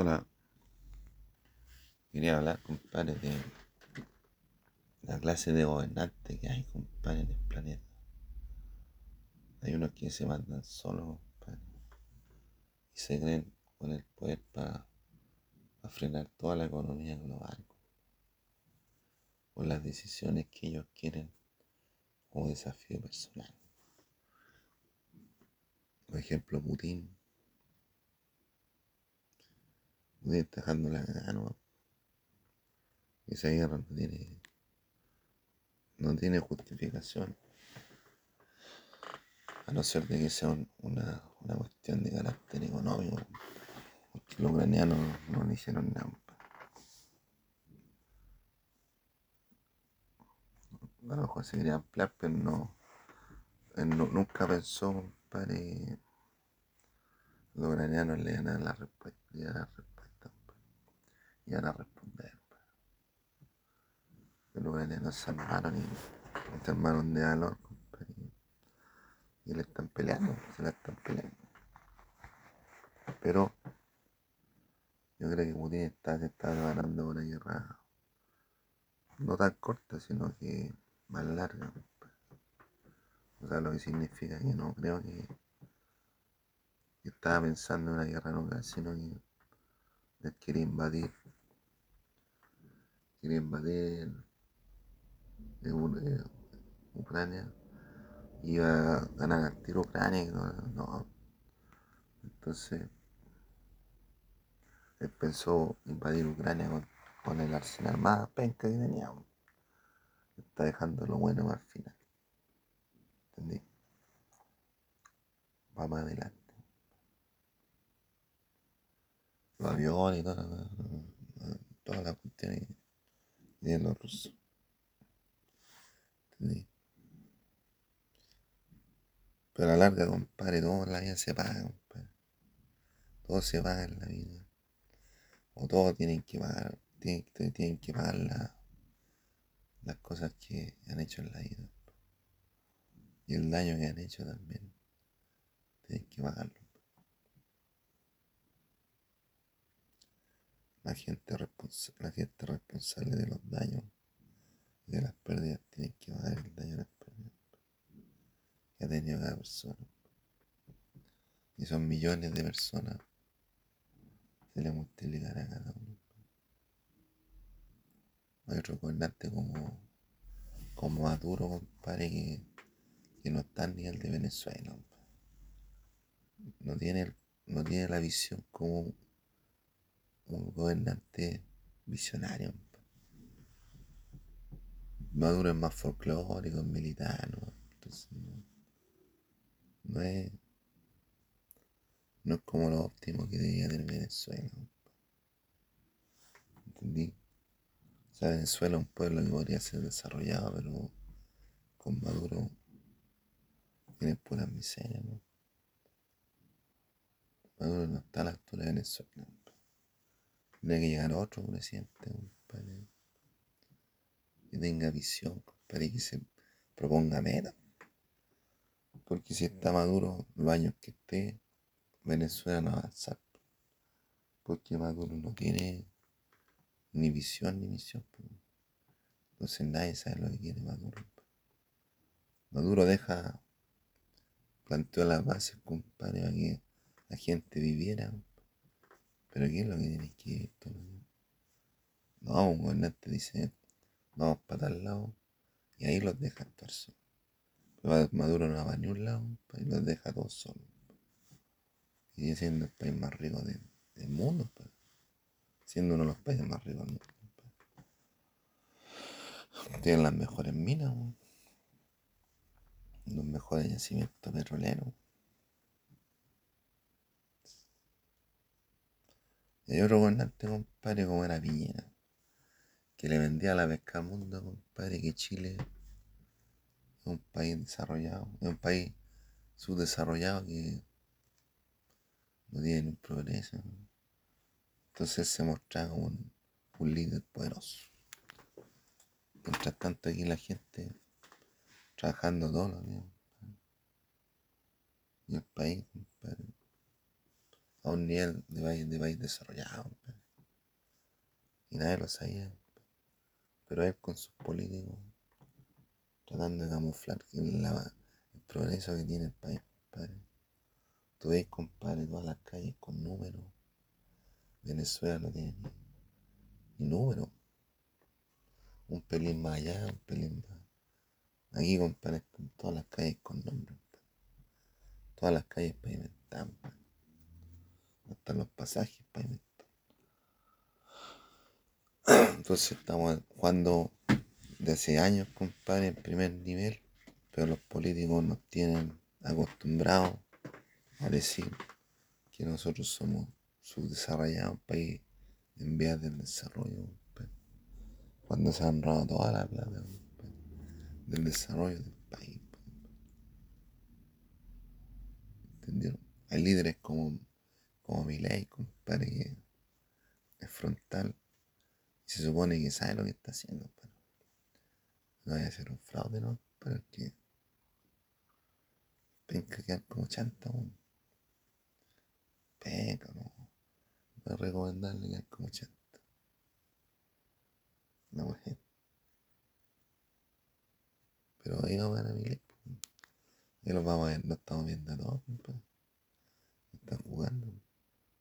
Hola, quería hablar, compadre, de la clase de gobernantes que hay, compadre, en el planeta. Hay unos que se mandan solos, compadre, y se creen con el poder para frenar toda la economía global, por las decisiones que ellos quieren como desafío personal. Por ejemplo, Putin Dejando la gana, Esa guerra no tiene, no tiene justificación. A no ser de que sea una, una, cuestión de carácter económico. Los ucranianos no, le hicieron nada. A lo mejor se quería ampliar, pero no, nunca pensó, compadre, los ucranianos le dan la respuesta. Y van a responder. Los ucranianos se armaron y se armaron de valor, y le están peleando, se la están peleando. Pero yo creo que Putin está, se está preparando una guerra no tan corta, sino que más larga. O sea, lo que significa que no creo que, estaba pensando en una guerra nuclear, sino que él quiere invadir, quiere invadir eh, Ucrania iba a ganar al tiro Ucrania no, no. Entonces, él pensó invadir Ucrania con, el arsenal más penca que tenía. Está dejando lo bueno más final. ¿Entendí? Va más adelante. Los aviones y toda la, toda la cuestión ¿Entendí? Pero a la larga, compadre, todo la vida se paga, compadre. Todo se paga en la vida. O todos tienen que pagar, tienen, tienen que pagar las cosas que han hecho en la vida. Y el daño que han hecho también. Tienen que pagarlo. La gente, la gente responsable de los daños y de las pérdidas tiene que pagar el daño que ha tenido cada persona. Y son millones de personas. Se le multiplicará a cada uno. Hay otro gobernante como, como Maduro, compadre, que, no está a nivel de Venezuela. No tiene, no tiene la visión como un gobernante visionario. Maduro es más folclórico, militar, ¿no? Entonces, no es, no es como lo óptimo que debía tener Venezuela. ¿Entendí? O sea, Venezuela es un pueblo que podría ser desarrollado, pero con Maduro tiene pura miseria, ¿no? Maduro no está a la altura de Venezuela. Tiene que llegar otro presidente, que tenga visión, para que se proponga metas. Porque si está Maduro, los años que esté, Venezuela no va a avanzar. Porque Maduro no tiene ni visión ni misión. Entonces nadie sabe lo que quiere Maduro. Maduro deja, planteó las bases, compadre, para que la gente viviera. Pero ¿qué es lo que tiene que vivir No, un gobernante dice, vamos para tal lado, y ahí los deja actuar solos. Maduro no va a ni un lado y los deja todos solos. Y siendo el país más rico del mundo, siendo uno de los países más ricos del mundo. Tienen las mejores minas, los mejores yacimientos petroleros. Y hay otro gobernante, compadre, como era Piñera, que le vendía la pesca al mundo, compadre, que Chile un país desarrollado, es un país subdesarrollado que no tiene un progreso. Entonces se mostraba un, líder poderoso. Mientras tanto aquí la gente trabajando todos los días. Y el país, a un nivel de país, de país desarrollado. Y nadie lo sabía. Pero él con sus políticos tratando de camuflar el, progreso que tiene el país. Tú ves, compadre, todas las calles con números. Venezuela no tiene ni, número. Un pelín más allá, un pelín más. Aquí, compadre, con todas las calles con nombres. Todas las calles pavimentadas. Hasta los pasajes. Entonces estamos jugando de hace años, compadre, en primer nivel, pero los políticos nos tienen acostumbrados a decir que nosotros somos subdesarrollados, un país en vías de desarrollo, cuando se han robado toda la plata del desarrollo del país. ¿Entendieron? Hay líderes como, como ley, compadre, que es frontal se supone que sabe lo que está haciendo, pero no vaya a ser un fraude, ¿no? Pero que penca quedar como chanta, ¿no? Penca, ¿no? Voy a recomendarle quedar como chanta. La mujer. Pero ahí a ver a mi ley. Ahí los vamos a ver, lo estamos viendo a todos, compadre.